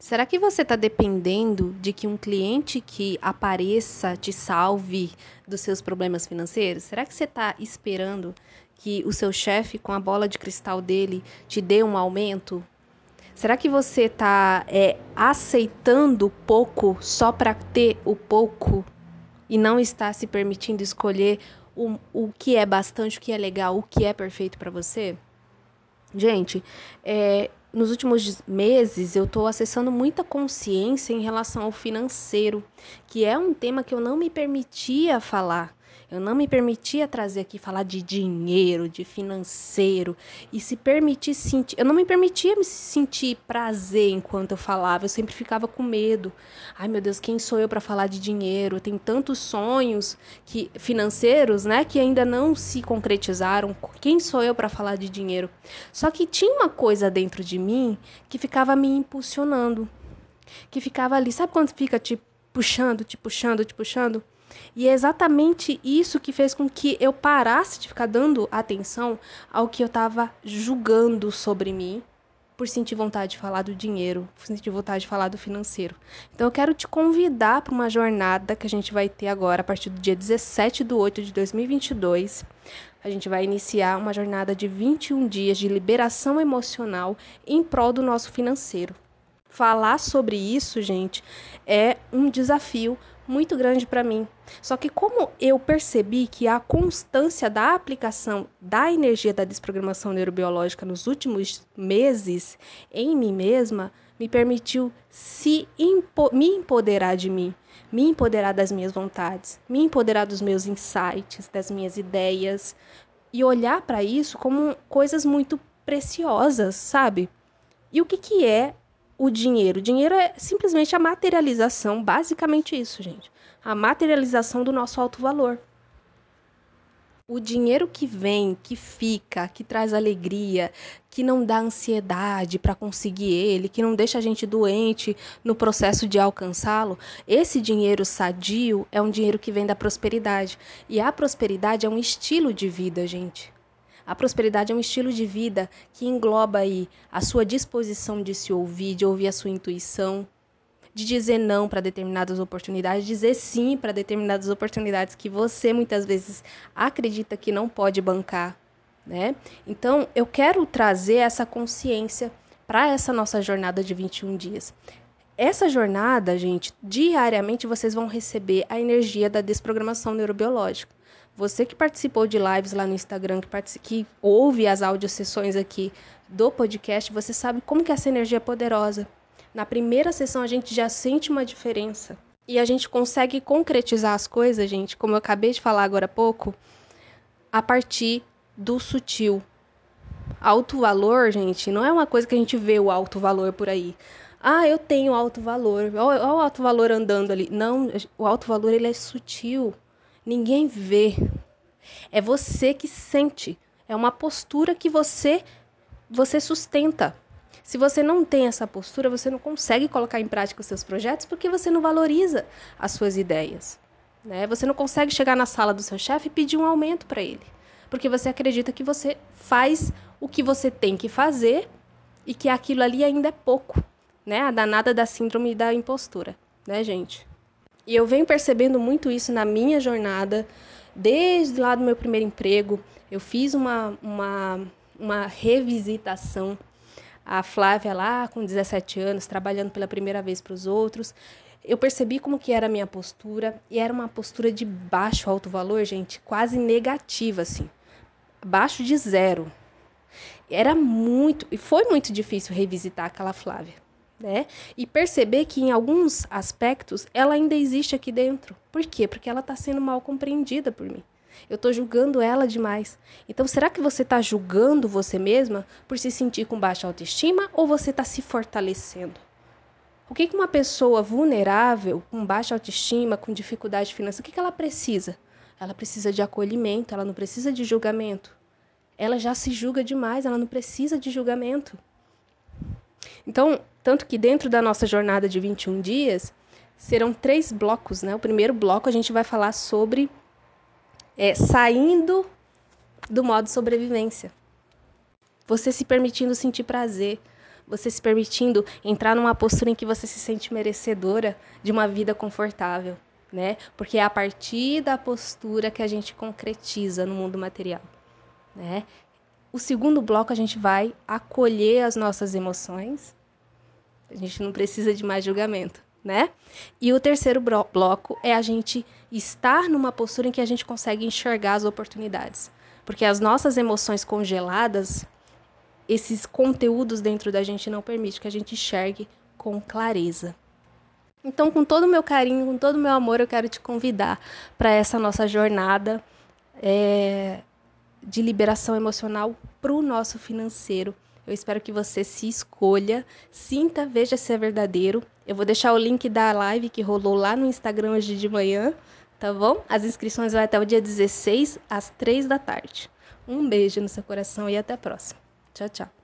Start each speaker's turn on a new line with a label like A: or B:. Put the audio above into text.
A: Será que você está dependendo de que um cliente que apareça te salve dos seus problemas financeiros? Será que você está esperando que o seu chefe, com a bola de cristal dele, te dê um aumento? Será que você está é, aceitando pouco só para ter o pouco e não está se permitindo escolher o, o que é bastante, o que é legal, o que é perfeito para você? Gente, é, nos últimos meses eu estou acessando muita consciência em relação ao financeiro, que é um tema que eu não me permitia falar. Eu não me permitia trazer aqui falar de dinheiro, de financeiro e se permitir sentir. Eu não me permitia me sentir prazer enquanto eu falava. Eu sempre ficava com medo. Ai meu Deus, quem sou eu para falar de dinheiro? Tem tantos sonhos que financeiros, né, que ainda não se concretizaram. Quem sou eu para falar de dinheiro? Só que tinha uma coisa dentro de mim que ficava me impulsionando, que ficava ali. Sabe quando fica te puxando, te puxando, te puxando? E é exatamente isso que fez com que eu parasse de ficar dando atenção ao que eu estava julgando sobre mim, por sentir vontade de falar do dinheiro, por sentir vontade de falar do financeiro. Então eu quero te convidar para uma jornada que a gente vai ter agora, a partir do dia 17 de 8 de 2022. A gente vai iniciar uma jornada de 21 dias de liberação emocional em prol do nosso financeiro. Falar sobre isso, gente, é um desafio muito grande para mim. Só que como eu percebi que a constância da aplicação da energia da desprogramação neurobiológica nos últimos meses em mim mesma me permitiu se empo me empoderar de mim, me empoderar das minhas vontades, me empoderar dos meus insights, das minhas ideias e olhar para isso como coisas muito preciosas, sabe? E o que, que é o dinheiro. O dinheiro é simplesmente a materialização, basicamente isso, gente. A materialização do nosso alto valor. O dinheiro que vem, que fica, que traz alegria, que não dá ansiedade para conseguir ele, que não deixa a gente doente no processo de alcançá-lo, esse dinheiro sadio é um dinheiro que vem da prosperidade. E a prosperidade é um estilo de vida, gente. A prosperidade é um estilo de vida que engloba aí a sua disposição de se ouvir, de ouvir a sua intuição, de dizer não para determinadas oportunidades, dizer sim para determinadas oportunidades que você muitas vezes acredita que não pode bancar, né? Então, eu quero trazer essa consciência para essa nossa jornada de 21 dias. Essa jornada, gente, diariamente vocês vão receber a energia da desprogramação neurobiológica. Você que participou de lives lá no Instagram, que, que ouve as audiosessões aqui do podcast, você sabe como que essa energia é poderosa. Na primeira sessão a gente já sente uma diferença. E a gente consegue concretizar as coisas, gente, como eu acabei de falar agora há pouco, a partir do sutil. Alto valor, gente, não é uma coisa que a gente vê o alto valor por aí. Ah, eu tenho alto valor. Olha o alto valor andando ali. Não, o alto valor ele é sutil. Ninguém vê. É você que sente. É uma postura que você você sustenta. Se você não tem essa postura, você não consegue colocar em prática os seus projetos porque você não valoriza as suas ideias. Né? Você não consegue chegar na sala do seu chefe e pedir um aumento para ele. Porque você acredita que você faz o que você tem que fazer e que aquilo ali ainda é pouco. Né? A danada da síndrome da impostura, né, gente? E eu venho percebendo muito isso na minha jornada, desde lá do meu primeiro emprego. Eu fiz uma, uma, uma revisitação. A Flávia lá, com 17 anos, trabalhando pela primeira vez para os outros. Eu percebi como que era a minha postura, e era uma postura de baixo alto valor, gente, quase negativa, assim. Abaixo de zero. Era muito, e foi muito difícil revisitar aquela Flávia né? E perceber que em alguns aspectos ela ainda existe aqui dentro. Por quê? Porque ela está sendo mal compreendida por mim. Eu estou julgando ela demais. Então, será que você está julgando você mesma por se sentir com baixa autoestima ou você está se fortalecendo? O que, que uma pessoa vulnerável, com baixa autoestima, com dificuldade financeira, o que, que ela precisa? Ela precisa de acolhimento, ela não precisa de julgamento. Ela já se julga demais, ela não precisa de julgamento. Então, tanto que dentro da nossa jornada de 21 dias, serão três blocos, né? O primeiro bloco a gente vai falar sobre é, saindo do modo sobrevivência. Você se permitindo sentir prazer. você se permitindo entrar numa postura em que você se sente merecedora de uma vida confortável, né? Porque é a partir da postura que a gente concretiza no mundo material, né? O segundo bloco a gente vai acolher as nossas emoções. A gente não precisa de mais julgamento, né? E o terceiro bloco é a gente estar numa postura em que a gente consegue enxergar as oportunidades. Porque as nossas emoções congeladas, esses conteúdos dentro da gente não permite que a gente enxergue com clareza. Então, com todo o meu carinho, com todo o meu amor, eu quero te convidar para essa nossa jornada é, de liberação emocional para o nosso financeiro. Eu espero que você se escolha, sinta, veja se é verdadeiro. Eu vou deixar o link da live que rolou lá no Instagram hoje de manhã, tá bom? As inscrições vão até o dia 16, às 3 da tarde. Um beijo no seu coração e até a próxima. Tchau, tchau.